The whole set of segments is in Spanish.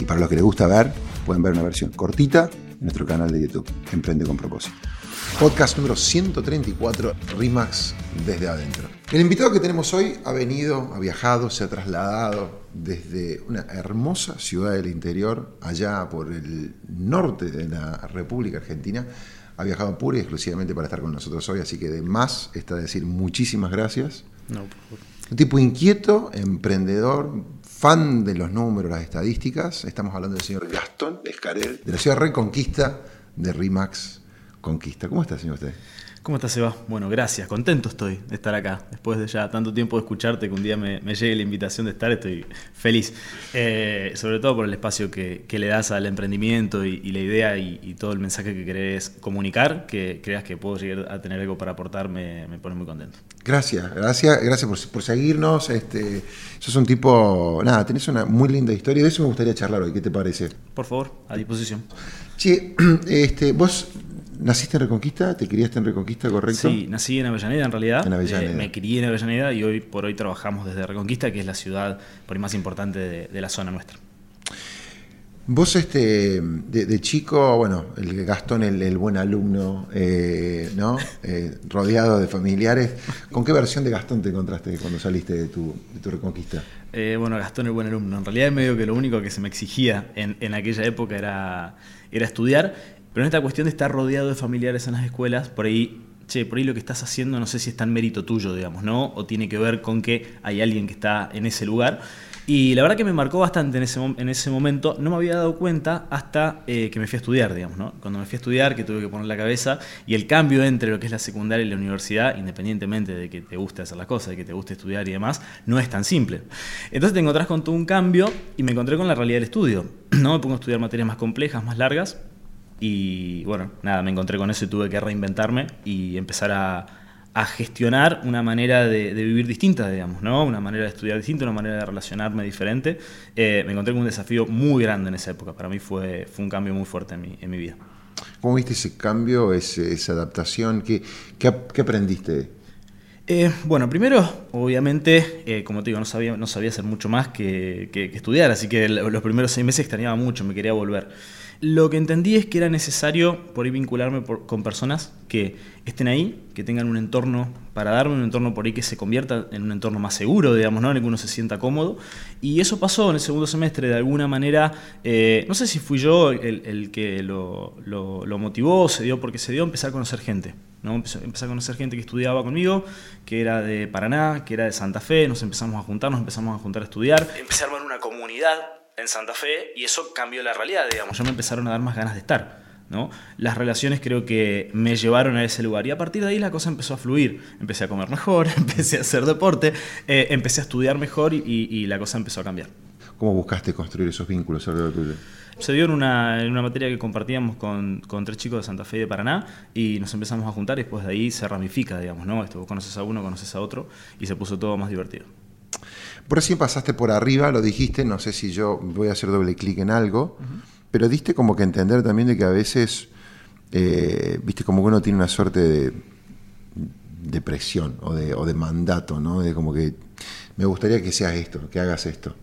Y para los que les gusta ver, pueden ver una versión cortita en nuestro canal de YouTube, Emprende con propósito. Podcast número 134, RIMAX desde adentro. El invitado que tenemos hoy ha venido, ha viajado, se ha trasladado desde una hermosa ciudad del interior, allá por el norte de la República Argentina. Ha viajado pura y exclusivamente para estar con nosotros hoy, así que de más está decir muchísimas gracias. No, por favor. Un tipo inquieto, emprendedor, fan de los números, las estadísticas. Estamos hablando del señor Gastón Escarel, de la ciudad Reconquista de RIMAX Conquista. ¿Cómo está, señor usted? ¿Cómo estás, Seba? Bueno, gracias. Contento estoy de estar acá. Después de ya tanto tiempo de escucharte, que un día me, me llegue la invitación de estar, estoy feliz. Eh, sobre todo por el espacio que, que le das al emprendimiento y, y la idea y, y, todo el mensaje que querés comunicar, que creas que puedo llegar a tener algo para aportar, me, me pone muy contento. Gracias, gracias, gracias por, por, seguirnos. Este, sos un tipo, nada, tenés una muy linda historia y de eso me gustaría charlar hoy. ¿Qué te parece? Por favor, a disposición. Sí, este, vos ¿Naciste en Reconquista? ¿Te criaste en Reconquista, correcto? Sí, nací en Avellaneda en realidad. En Avellaneda. Eh, me crié en Avellaneda y hoy por hoy trabajamos desde Reconquista, que es la ciudad por ahí más importante de, de la zona nuestra. Vos, este, de, de, chico, bueno, el Gastón, el, el buen alumno, eh, ¿no? Eh, rodeado de familiares. ¿Con qué versión de Gastón te encontraste cuando saliste de tu, de tu Reconquista? Eh, bueno, Gastón, el buen alumno. En realidad, medio que lo único que se me exigía en, en aquella época era, era estudiar. Pero en esta cuestión de estar rodeado de familiares en las escuelas, por ahí che, por ahí lo que estás haciendo no sé si es tan mérito tuyo, digamos, ¿no? O tiene que ver con que hay alguien que está en ese lugar. Y la verdad que me marcó bastante en ese, en ese momento. No me había dado cuenta hasta eh, que me fui a estudiar, digamos, ¿no? Cuando me fui a estudiar, que tuve que poner la cabeza, y el cambio entre lo que es la secundaria y la universidad, independientemente de que te guste hacer las cosas, de que te guste estudiar y demás, no es tan simple. Entonces te encontrás con todo un cambio y me encontré con la realidad del estudio. ¿no? Me pongo a estudiar materias más complejas, más largas, y bueno, nada, me encontré con eso y tuve que reinventarme y empezar a, gestionar una manera de, vivir distinta, digamos, ¿no? Una manera de estudiar distinta, una manera de relacionarme diferente. Eh, me encontré con un desafío muy grande en esa época. Para mí fue, fue un cambio muy fuerte en mi, en mi vida. ¿Cómo viste ese cambio, esa adaptación? ¿Qué, qué, qué aprendiste? Eh, bueno, primero, obviamente, eh, como te digo, no sabía, no sabía hacer mucho más que, estudiar, así que los primeros seis meses extrañaba mucho, me quería volver. Lo que entendí es que era necesario por ahí vincularme con personas que estén ahí, que tengan un entorno para darme, un entorno por ahí que se convierta en un entorno más seguro, digamos, ¿no? en el que uno se sienta cómodo. Y eso pasó en el segundo semestre de alguna manera. Eh, no sé si fui yo el, que lo, motivó, se dio porque se dio a empezar a conocer gente. ¿No? Empecé, a conocer gente que estudiaba conmigo, que era de Paraná, que era de Santa Fe, nos empezamos a juntar, nos empezamos a juntar a estudiar. Empecé a armar una comunidad en Santa Fe y eso cambió la realidad, digamos. Ya me empezaron a dar más ganas de estar. ¿no? Las relaciones creo que me llevaron a ese lugar y a partir de ahí la cosa empezó a fluir. Empecé a comer mejor, empecé a hacer deporte, eh, empecé a estudiar mejor y, y, la cosa empezó a cambiar. ¿Cómo buscaste construir esos vínculos alrededor tuyo? Se dio en una, en una materia que compartíamos con, con, tres chicos de Santa Fe y de Paraná y nos empezamos a juntar y después de ahí se ramifica, digamos, ¿no? Esto, vos conoces a uno, conoces a otro y se puso todo más divertido. Por así pasaste por arriba, lo dijiste, no sé si yo voy a hacer doble clic en algo, uh -huh. pero diste como que entender también de que a veces, eh, viste, como que uno tiene una suerte de, de presión o de, o de, mandato, ¿no? De como que me gustaría que seas esto, que hagas esto.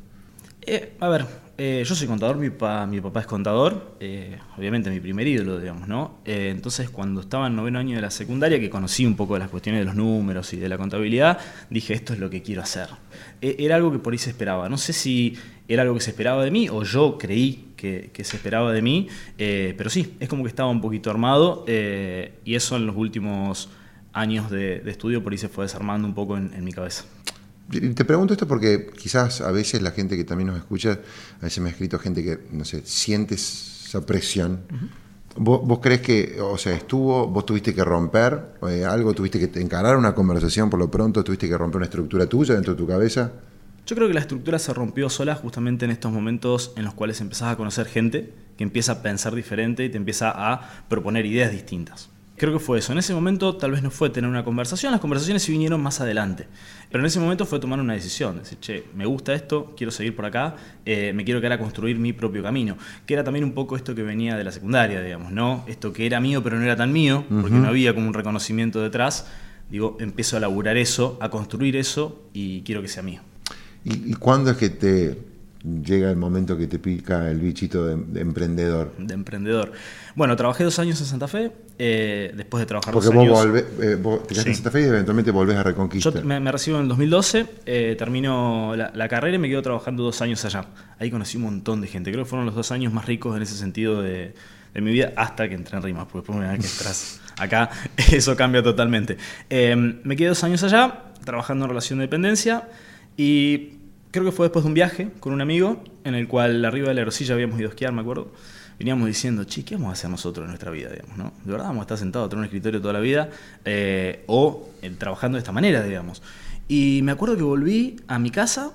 Eh, a ver, Eh, yo soy contador, mi papá, es contador, eh, obviamente mi primer ídolo, digamos, ¿no? Entonces, cuando estaba en noveno año de la secundaria, que conocí un poco las cuestiones de los números y de la contabilidad, dije, esto es lo que quiero hacer. era algo que por ahí se esperaba. No sé si era algo que se esperaba de mí o yo creí que, se esperaba de mí, pero sí, es como que estaba un poquito armado y eso en los últimos años de, estudio por ahí se fue desarmando un poco en mi cabeza. Te pregunto esto porque quizás a veces la gente que también nos escucha, a veces me ha escrito gente que, no sé, siente esa presión. ¿Vos, crees que, o sea, estuvo, vos tuviste que romper eh, algo, tuviste que encarar una conversación por lo pronto, tuviste que romper una estructura tuya dentro de tu cabeza? Yo creo que la estructura se rompió sola justamente en estos momentos en los cuales empezás a conocer gente que empieza a pensar diferente y te empieza a proponer ideas distintas. Creo que fue eso. En ese momento tal vez no fue tener una conversación, las conversaciones sí vinieron más adelante. Pero en ese momento fue tomar una decisión, decir, che, me gusta esto, quiero seguir por acá, eh, me quiero quedar a construir mi propio camino. Que era también un poco esto que venía de la secundaria, digamos, ¿no? Esto que era mío pero no era tan mío, porque no había como un reconocimiento detrás. Digo, empiezo a laburar eso, a construir eso y quiero que sea mío. ¿Y cuándo es que te llega el momento que te pica el bichito de, emprendedor. De emprendedor. Bueno, trabajé dos años en Santa Fe, eh, después de trabajar Porque dos vos, años... Eh, vos te quedaste en Santa Fe y eventualmente volvés a Reconquista. Yo me, recibo en el 2012, eh, termino la, carrera y me quedo trabajando dos años allá. Ahí conocí un montón de gente. Creo que fueron los dos años más ricos en ese sentido de, mi vida hasta que entré en Rimas, porque después una vez que entras acá, eso cambia totalmente. me quedé dos años allá, trabajando en relación de dependencia y creo que fue después de un viaje con un amigo en el cual arriba de la rosilla habíamos ido a esquiar, me acuerdo. Veníamos diciendo, che, ¿qué vamos a hacer nosotros en nuestra vida? Digamos, ¿no? De verdad vamos a estar sentados en un escritorio toda la vida eh, o eh, trabajando de esta manera, digamos. Y me acuerdo que volví a mi casa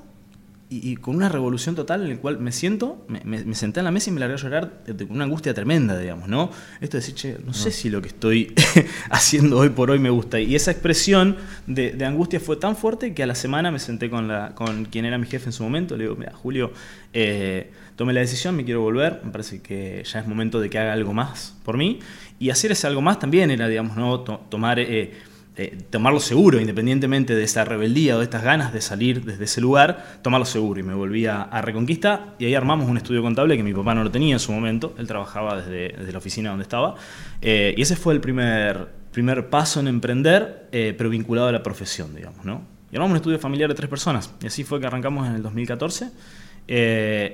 y, con una revolución total en la cual me siento, me, senté en la mesa y me largué a llorar con una angustia tremenda, digamos, ¿no? Esto de decir, che, no sé si lo que estoy haciendo hoy por hoy me gusta. Y esa expresión de, angustia fue tan fuerte que a la semana me senté con, la, con quien era mi jefe en su momento, le digo, mira, Julio, eh, tomé la decisión, me quiero volver, me parece que ya es momento de que haga algo más por mí. Y hacer ese algo más también era, digamos, ¿no? tomar... Eh, eh, tomarlo seguro, independientemente de esa rebeldía o de estas ganas de salir desde ese lugar, tomarlo seguro. Y me volví a, Reconquista y ahí armamos un estudio contable que mi papá no lo tenía en su momento, él trabajaba desde, la oficina donde estaba. Eh, y ese fue el primer, primer paso en emprender, eh, pero vinculado a la profesión, digamos. ¿no? Y armamos un estudio familiar de tres personas. Y así fue que arrancamos en el 2014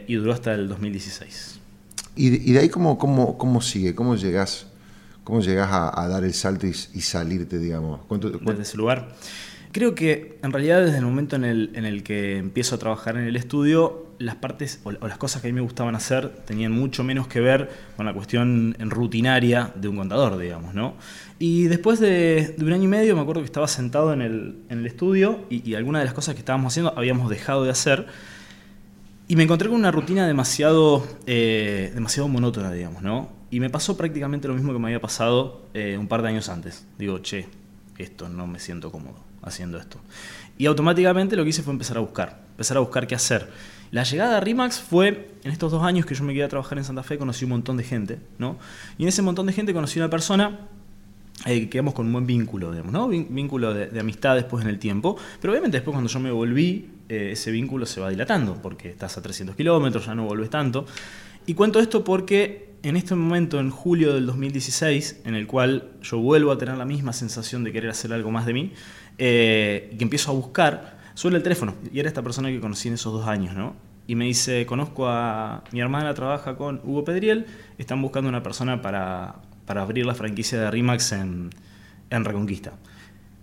y duró hasta el 2016. ¿Y de, y de ahí cómo, cómo, cómo sigue? ¿Cómo llegas ¿Cómo llegas a, dar el salto y, salirte, digamos? Desde ese lugar. Creo que en realidad desde el momento en el, que empiezo a trabajar en el estudio, las partes o, las cosas que a mí me gustaban hacer tenían mucho menos que ver con la cuestión rutinaria de un contador, digamos, ¿no? Y después de, un año y medio me acuerdo que estaba sentado en el, en el estudio y, y algunas de las cosas que estábamos haciendo habíamos dejado de hacer y me encontré con una rutina demasiado, eh, demasiado monótona, digamos, ¿no? Y me pasó prácticamente lo mismo que me había pasado eh, un par de años antes. Digo, che, esto no me siento cómodo haciendo esto. Y automáticamente lo que hice fue empezar a buscar, empezar a buscar qué hacer. La llegada a RIMAX fue, en estos dos años que yo me quedé a trabajar en Santa Fe, conocí un montón de gente, ¿no? Y en ese montón de gente conocí una persona eh, que quedamos con un buen vínculo, digamos, ¿no? Vínculo de, amistad después en el tiempo. Pero obviamente después cuando yo me volví, eh, ese vínculo se va dilatando, porque estás a 300 kilómetros, ya no vuelves tanto. Y cuento esto porque en este momento, en julio del 2016, en el cual yo vuelvo a tener la misma sensación de querer hacer algo más de mí, eh, y que empiezo a buscar, suele el teléfono, y era esta persona que conocí en esos dos años, ¿no? Y me dice, conozco a mi hermana, trabaja con Hugo Pedriel, están buscando una persona para, para abrir la franquicia de Rimax en, en Reconquista.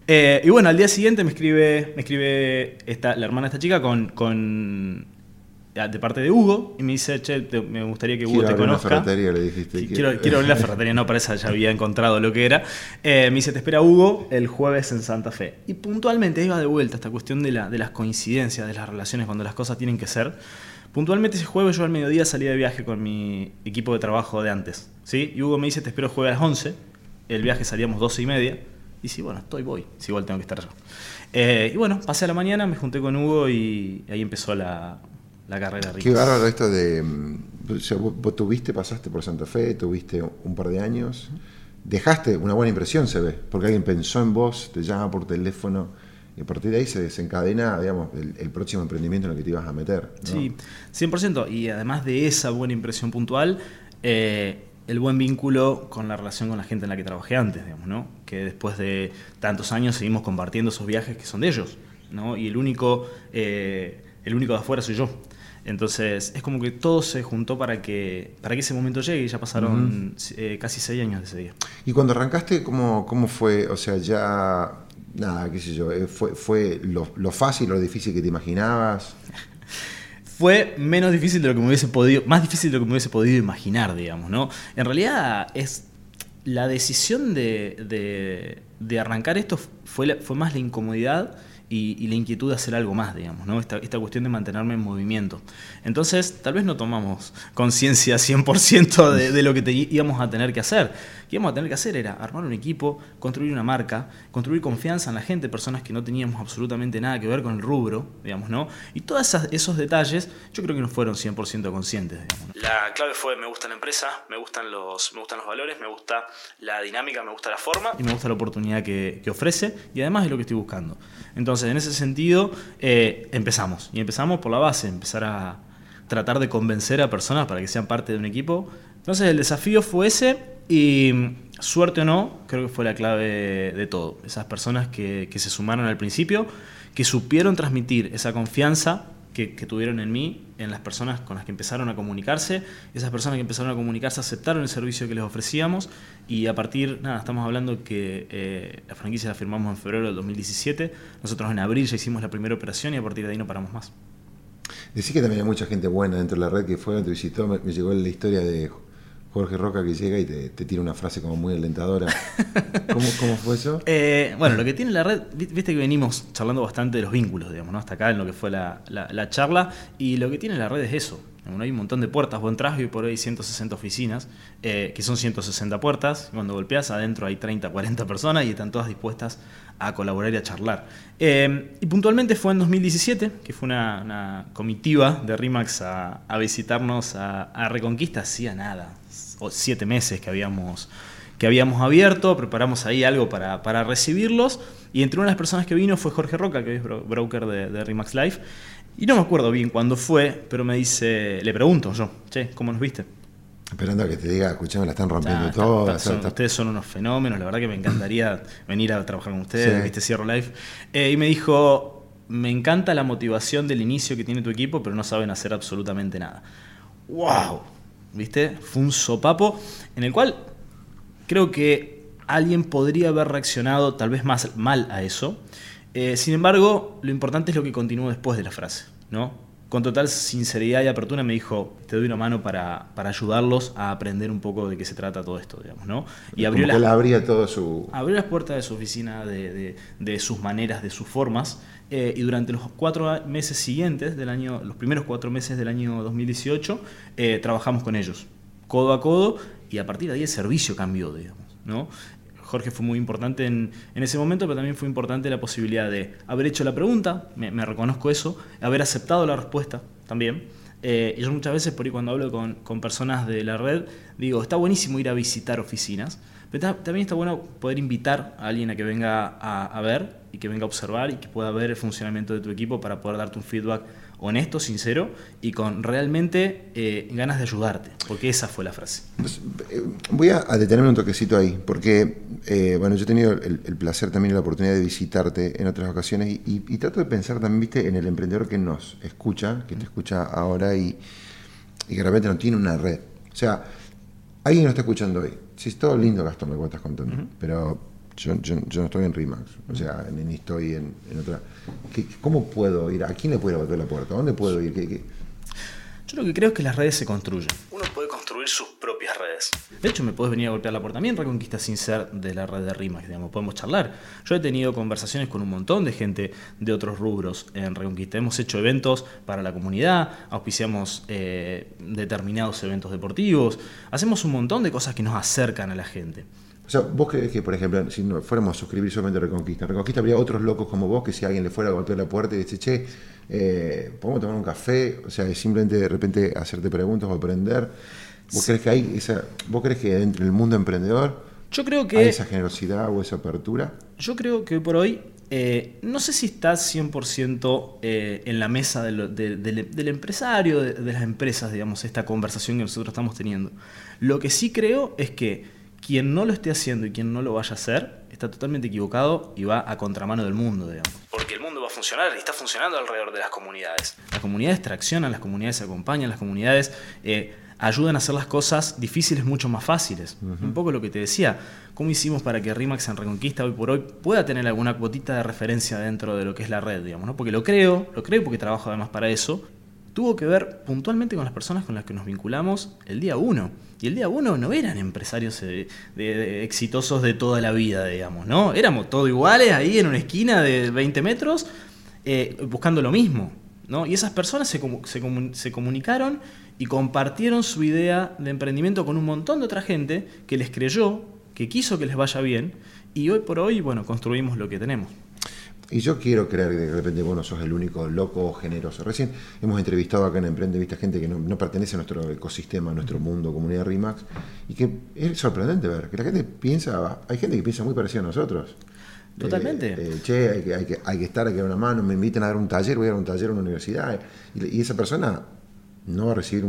Eh, y bueno, al día siguiente me escribe, me escribe esta, la hermana de esta chica con, con de parte de Hugo y me dice, che, me gustaría que Hugo te conozca. Una ferretería, le dijiste. Quiero, quiero abrir la ferretería, no, para esa ya había encontrado lo que era. Eh, me dice, te espera Hugo el jueves en Santa Fe. Y puntualmente iba de vuelta esta cuestión de, la, de las coincidencias, de las relaciones, cuando las cosas tienen que ser. Puntualmente ese jueves yo al mediodía salí de viaje con mi equipo de trabajo de antes. ¿sí? Y Hugo me dice, te espero jueves a las 11. El viaje salíamos 12 y media. Y sí, bueno, estoy, voy. Si igual tengo que estar yo. Eh, y bueno, pasé a la mañana, me junté con Hugo y ahí empezó la, la carrera Qué bárbaro esto de. Mm, vos, tuviste, pasaste por Santa Fe, tuviste un par de años. Dejaste una buena impresión, se ve, porque alguien pensó en vos, te llama por teléfono y a partir de ahí se desencadena, digamos, el, próximo emprendimiento en el que te ibas a meter. Sí, 100%. Y además de esa buena impresión puntual, eh, el buen vínculo con la relación con la gente en la que trabajé antes, digamos, ¿no? Que después de tantos años seguimos compartiendo esos viajes que son de ellos, ¿no? Y el único, eh, el único de afuera soy yo. Entonces, es como que todo se juntó para que, para que ese momento llegue y ya pasaron eh, casi seis años de ese día. Y cuando arrancaste, ¿cómo, cómo fue? O sea, ya, nada, qué sé yo, eh, ¿fue, fue lo, lo fácil o lo difícil que te imaginabas? fue menos difícil de lo que me hubiese podido, más difícil de lo que me hubiese podido imaginar, digamos, ¿no? En realidad es la decisión de, de, arrancar esto fue, fue más la incomodidad y, la inquietud de hacer algo más, digamos, ¿no? Esta, esta, cuestión de mantenerme en movimiento. Entonces, tal vez no tomamos conciencia 100% de, de lo que íbamos a tener que hacer. Lo que íbamos a tener que hacer era armar un equipo, construir una marca, construir confianza en la gente, personas que no teníamos absolutamente nada que ver con el rubro, digamos, ¿no? Y todos esos detalles yo creo que no fueron 100% conscientes, digamos. La clave fue, me gusta la empresa, me gustan, los, me gustan los valores, me gusta la dinámica, me gusta la forma y me gusta la oportunidad que, que ofrece y además es lo que estoy buscando. Entonces, en ese sentido, eh, empezamos. Y empezamos por la base, empezar a tratar de convencer a personas para que sean parte de un equipo. Entonces, el desafío fue ese y suerte o no, creo que fue la clave de todo. Esas personas que, que se sumaron al principio, que supieron transmitir esa confianza que, tuvieron en mí, en las personas con las que empezaron a comunicarse. Esas personas que empezaron a comunicarse aceptaron el servicio que les ofrecíamos y a partir, nada, estamos hablando que eh, la franquicia la firmamos en febrero del 2017, nosotros en abril ya hicimos la primera operación y a partir de ahí no paramos más. Decís que también hay mucha gente buena dentro de la red que fue, te visitó, me llegó la historia de Jorge Roca que llega y te, tira una frase como muy alentadora. ¿Cómo, fue eso? Eh, bueno, lo que tiene la red, viste que venimos charlando bastante de los vínculos, digamos, ¿no? hasta acá en lo que fue la, charla, y lo que tiene la red es eso. hay un montón de puertas, vos entras y por ahí 160 oficinas, eh, que son 160 puertas, cuando golpeas adentro hay 30, 40 personas y están todas dispuestas a colaborar y a charlar. Eh, y puntualmente fue en 2017, que fue una, comitiva de RIMAX a, visitarnos a, a Reconquista, hacía nada, siete meses que habíamos, que habíamos abierto, preparamos ahí algo para, para, recibirlos. Y entre una de las personas que vino fue Jorge Roca, que es broker de, de Remax Life. Y no me acuerdo bien cuándo fue, pero me dice, le pregunto yo, che, ¿cómo nos viste? Esperando a que te diga, escuchame, la están rompiendo todo. Ustedes son unos fenómenos, la verdad que me encantaría venir a trabajar con ustedes, viste Cierro Life. Eh, y me dijo, me encanta la motivación del inicio que tiene tu equipo, pero no saben hacer absolutamente nada. ¡Wow! ¿Viste? Fue un sopapo en el cual creo que alguien podría haber reaccionado tal vez más mal a eso. Eh, sin embargo, lo importante es lo que continuó después de la frase, ¿no? Con total sinceridad y apertura me dijo, te doy una mano para, ayudarlos a aprender un poco de qué se trata todo esto, digamos, ¿no? Y abrió, las, abría todo su... abrió las puertas de su oficina, de, sus maneras, de sus formas, eh, y durante los cuatro meses siguientes del año, los primeros cuatro meses del año 2018, eh, trabajamos con ellos, codo a codo, y a partir de ahí el servicio cambió, digamos, ¿no? Jorge fue muy importante en, ese momento, pero también fue importante la posibilidad de haber hecho la pregunta, me, reconozco eso, haber aceptado la respuesta también. Eh, yo muchas veces, por ahí cuando hablo con, personas de la red, digo, está buenísimo ir a visitar oficinas, pero también está bueno poder invitar a alguien a que venga a, a ver y que venga a observar y que pueda ver el funcionamiento de tu equipo para poder darte un feedback honesto, sincero y con realmente eh, ganas de ayudarte, porque esa fue la frase. Pues, eh, voy a, detenerme un toquecito ahí, porque eh, bueno, yo he tenido el, placer también y la oportunidad de visitarte en otras ocasiones y, trato de pensar también, viste, en el emprendedor que nos escucha, que te escucha ahora y, y que realmente no tiene una red. O sea, alguien nos está escuchando hoy. Si es todo lindo, Gastón, lo que estás contando, pero yo, no estoy en RIMAX, o sea, ni estoy en, otra. ¿Cómo puedo ir? ¿A quién le puedo abrir la puerta? ¿Dónde puedo ir? Yo lo que creo es que las redes se construyen. Uno puede construir sus propias redes. De hecho, me puedes venir a golpear la puerta. También Reconquista sin ser de la red de RIMAX, digamos, podemos charlar. Yo he tenido conversaciones con un montón de gente de otros rubros en Reconquista. Hemos hecho eventos para la comunidad, auspiciamos eh, determinados eventos deportivos, hacemos un montón de cosas que nos acercan a la gente. O sea, vos crees que, por ejemplo, si no fuéramos a suscribir solamente Reconquista, Reconquista habría otros locos como vos que si alguien le fuera a golpear la puerta y dice, che, eh, ¿podemos tomar un café? O sea, simplemente de repente hacerte preguntas o aprender. ¿Vos crees que hay esa, vos crees que dentro del mundo emprendedor yo creo que hay esa generosidad o esa apertura? Yo creo que por hoy eh, no sé si está 100% eh, en la mesa del empresario, de, las empresas, digamos, esta conversación que nosotros estamos teniendo. Lo que sí creo es que quien no lo esté haciendo y quien no lo vaya a hacer está totalmente equivocado y va a contramano del mundo, digamos. Porque el mundo va a funcionar y está funcionando alrededor de las comunidades. Las comunidades traccionan, las comunidades se acompañan, las comunidades... Eh, ayudan a hacer las cosas difíciles mucho más fáciles. Un poco lo que te decía, ¿cómo hicimos para que Rimax en Reconquista hoy por hoy pueda tener alguna cuotita de referencia dentro de lo que es la red, digamos, ¿no? Porque lo creo, lo creo porque trabajo además para eso. Tuvo que ver puntualmente con las personas con las que nos vinculamos el día uno. Y el día uno no eran empresarios eh, exitosos de toda la vida, digamos, ¿no? Éramos todos iguales ahí en una esquina de 20 metros eh, buscando lo mismo, ¿no? Y esas personas se, se, se comunicaron y compartieron su idea de emprendimiento con un montón de otra gente que les creyó, que quiso que les vaya bien y hoy por hoy, bueno, construimos lo que tenemos. Y yo quiero creer que de repente vos no sos el único loco o generoso. Recién hemos entrevistado acá en Emprende Vista gente que no, pertenece a nuestro ecosistema, a nuestro mundo, comunidad RIMAX, y que es sorprendente ver que la gente piensa, hay gente que piensa muy parecido a nosotros. Totalmente. Eh, eh, che, hay que, hay, que, hay que estar, hay que dar una mano, me invitan a dar un taller, voy a dar un taller en una universidad. y esa persona no va a recibir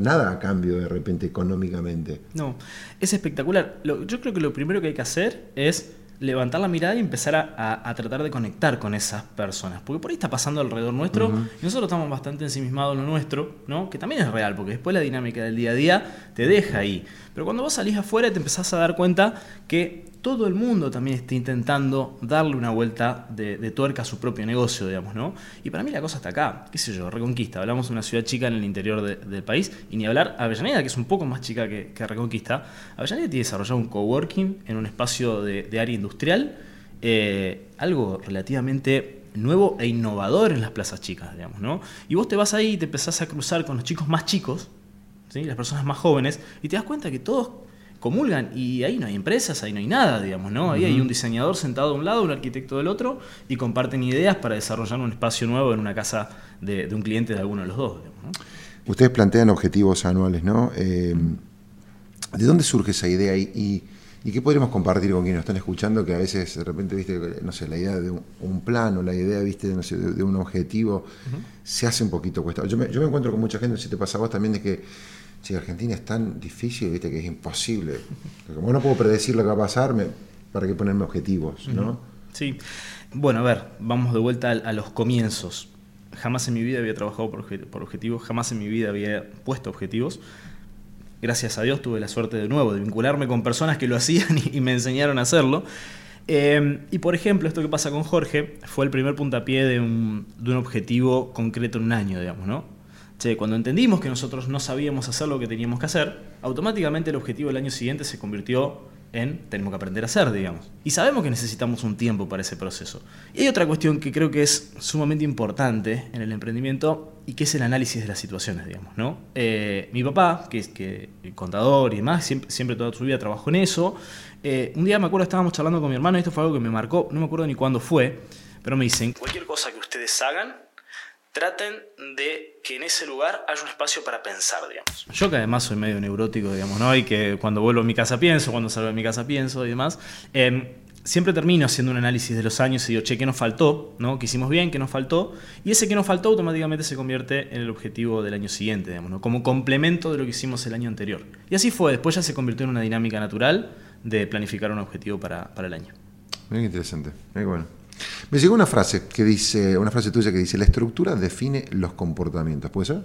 nada a cambio de repente económicamente. No, es espectacular. yo creo que lo primero que hay que hacer es levantar la mirada y empezar a, tratar de conectar con esas personas. Porque por ahí está pasando alrededor nuestro y nosotros estamos bastante ensimismados en lo nuestro, ¿no? que también es real, porque después la dinámica del día a día te deja ahí. Pero cuando vos salís afuera te empezás a dar cuenta que todo el mundo también está intentando darle una vuelta de, tuerca a su propio negocio, digamos, ¿no? Y para mí la cosa está acá, qué sé yo, Reconquista, hablamos de una ciudad chica en el interior del país, y ni hablar Avellaneda, que es un poco más chica que, Reconquista. Avellaneda tiene desarrollado un coworking en un espacio de, área industrial, eh, algo relativamente nuevo e innovador en las plazas chicas, digamos, ¿no? Y vos te vas ahí y te empezás a cruzar con los chicos más chicos, ¿sí? las personas más jóvenes, y te das cuenta que todos comulgan y ahí no hay empresas, ahí no hay nada, digamos, ¿no? Ahí hay un diseñador sentado de un lado, un arquitecto del otro y comparten ideas para desarrollar un espacio nuevo en una casa de, un cliente de alguno de los dos. Ustedes plantean objetivos anuales, ¿no? Eh, ¿De dónde surge esa idea y, qué podríamos compartir con quienes nos están escuchando que a veces de repente, viste, no sé, la idea de un, plan o la idea, viste, no sé, de, un objetivo se hace un poquito cuesta. Yo me, yo me encuentro con mucha gente, si te pasa a vos también, de que si Argentina es tan difícil, viste que es imposible. Como no puedo predecir lo que va a pasar, ¿para qué ponerme objetivos? ¿no? Sí. Bueno, a ver, vamos de vuelta a, los comienzos. Jamás en mi vida había trabajado por, objetivos, jamás en mi vida había puesto objetivos. Gracias a Dios tuve la suerte de nuevo de vincularme con personas que lo hacían y, me enseñaron a hacerlo. Eh, y por ejemplo, esto que pasa con Jorge fue el primer puntapié de un, de un objetivo concreto en un año, digamos, ¿no? Cuando entendimos que nosotros no sabíamos hacer lo que teníamos que hacer, automáticamente el objetivo del año siguiente se convirtió en tenemos que aprender a hacer, digamos. Y sabemos que necesitamos un tiempo para ese proceso. Y hay otra cuestión que creo que es sumamente importante en el emprendimiento y que es el análisis de las situaciones, digamos, ¿no? Eh, mi papá, que es que, contador y demás, siempre, toda su vida trabajó en eso. Eh, un día me acuerdo, estábamos charlando con mi hermano y esto fue algo que me marcó, no me acuerdo ni cuándo fue, pero me dicen, cualquier cosa que ustedes hagan, traten de que en ese lugar haya un espacio para pensar, digamos. Yo que además soy medio neurótico, digamos, ¿no? Y que cuando vuelvo a mi casa pienso, cuando salgo de mi casa pienso y demás. Em, siempre termino haciendo un análisis de los años y digo, che, ¿qué nos faltó? ¿no? ¿Qué hicimos bien? ¿Qué nos faltó? Y ese que nos faltó automáticamente se convierte en el objetivo del año siguiente, digamos, ¿no? como complemento de lo que hicimos el año anterior. Y así fue, después ya se convirtió en una dinámica natural de planificar un objetivo para, para el año. Muy interesante, muy bueno. Me llegó una frase que dice, una frase tuya que dice, la estructura define los comportamientos. ¿Puede ser?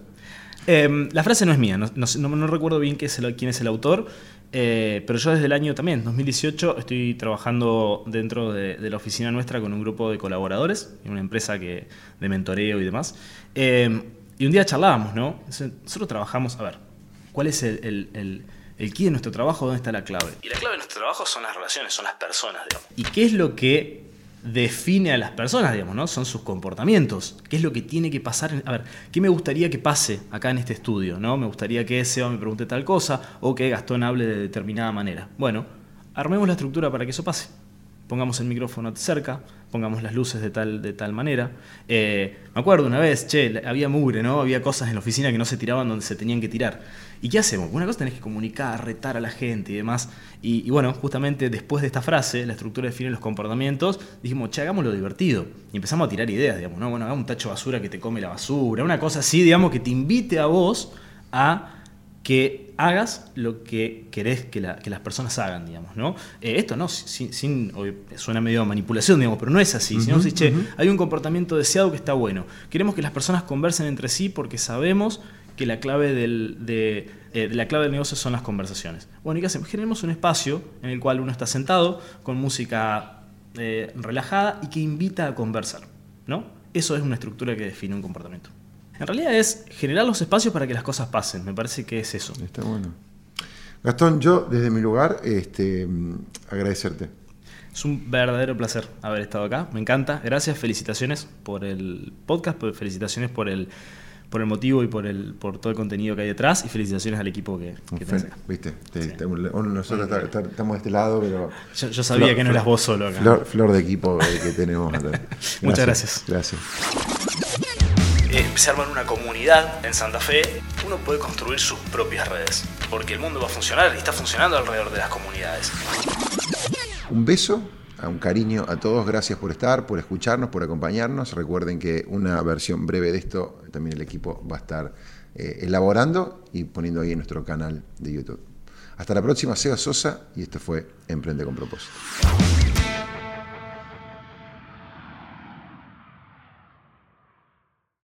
Em, la frase no es mía, no, recuerdo bien quién es el autor, eh, pero yo desde el año también, 2018, estoy trabajando dentro de, la oficina nuestra con un grupo de colaboradores, una empresa que, de mentoreo y demás. Em, y un día charlábamos, ¿no? Nosotros trabajamos, a ver, ¿cuál es el, el, el key de nuestro trabajo? ¿Dónde está la clave? Y la clave de nuestro trabajo son las relaciones, son las personas, digamos. ¿Y qué es lo que define a las personas, digamos, ¿no? Son sus comportamientos. ¿Qué es lo que tiene que pasar? a ver, ¿qué me gustaría que pase acá en este estudio? ¿no? Me gustaría que Seba me pregunte tal cosa o que Gastón hable de determinada manera. Bueno, armemos la estructura para que eso pase. Pongamos el micrófono cerca, pongamos las luces de tal, de tal manera. Eh, me acuerdo una vez, che, había mugre, ¿no? Había cosas en la oficina que no se tiraban donde se tenían que tirar. ¿Y qué hacemos? Una cosa tenés que comunicar, retar a la gente y demás. Y, bueno, justamente después de esta frase, la estructura define los comportamientos, dijimos, che, hagámoslo divertido. Y empezamos a tirar ideas, digamos, ¿no? Bueno, hagamos un tacho de basura que te come la basura, una cosa así, digamos, que te invite a vos a que hagas lo que querés que, las personas hagan, digamos, ¿no? Eh, esto no, sin, suena medio manipulación, digamos, pero no es así, sino si, che, hay un comportamiento deseado que está bueno. Queremos que las personas conversen entre sí porque sabemos que la clave del, de, eh, la clave del negocio son las conversaciones. Bueno, ¿y qué hacemos? Generemos un espacio en el cual uno está sentado con música eh, relajada y que invita a conversar, ¿no? Eso es una estructura que define un comportamiento. En realidad es generar los espacios para que las cosas pasen. Me parece que es eso. Está bueno. Gastón, yo desde mi lugar este, agradecerte. Es un verdadero placer haber estado acá. Me encanta. Gracias, felicitaciones por el podcast, felicitaciones por el, por el motivo y por el por todo el contenido que hay detrás y felicitaciones al equipo que, que Viste, nosotros estamos de este lado, pero... Yo, sabía que no eras vos solo acá. Flor, de equipo que tenemos. Muchas gracias. Gracias eh, se arma una comunidad en Santa Fe, uno puede construir sus propias redes, porque el mundo va a funcionar y está funcionando alrededor de las comunidades. Un beso, un cariño a todos, gracias por estar, por escucharnos, por acompañarnos. Recuerden que una versión breve de esto también el equipo va a estar eh, elaborando y poniendo ahí en nuestro canal de YouTube. Hasta la próxima, Seba Sosa y esto fue Emprende con propósito.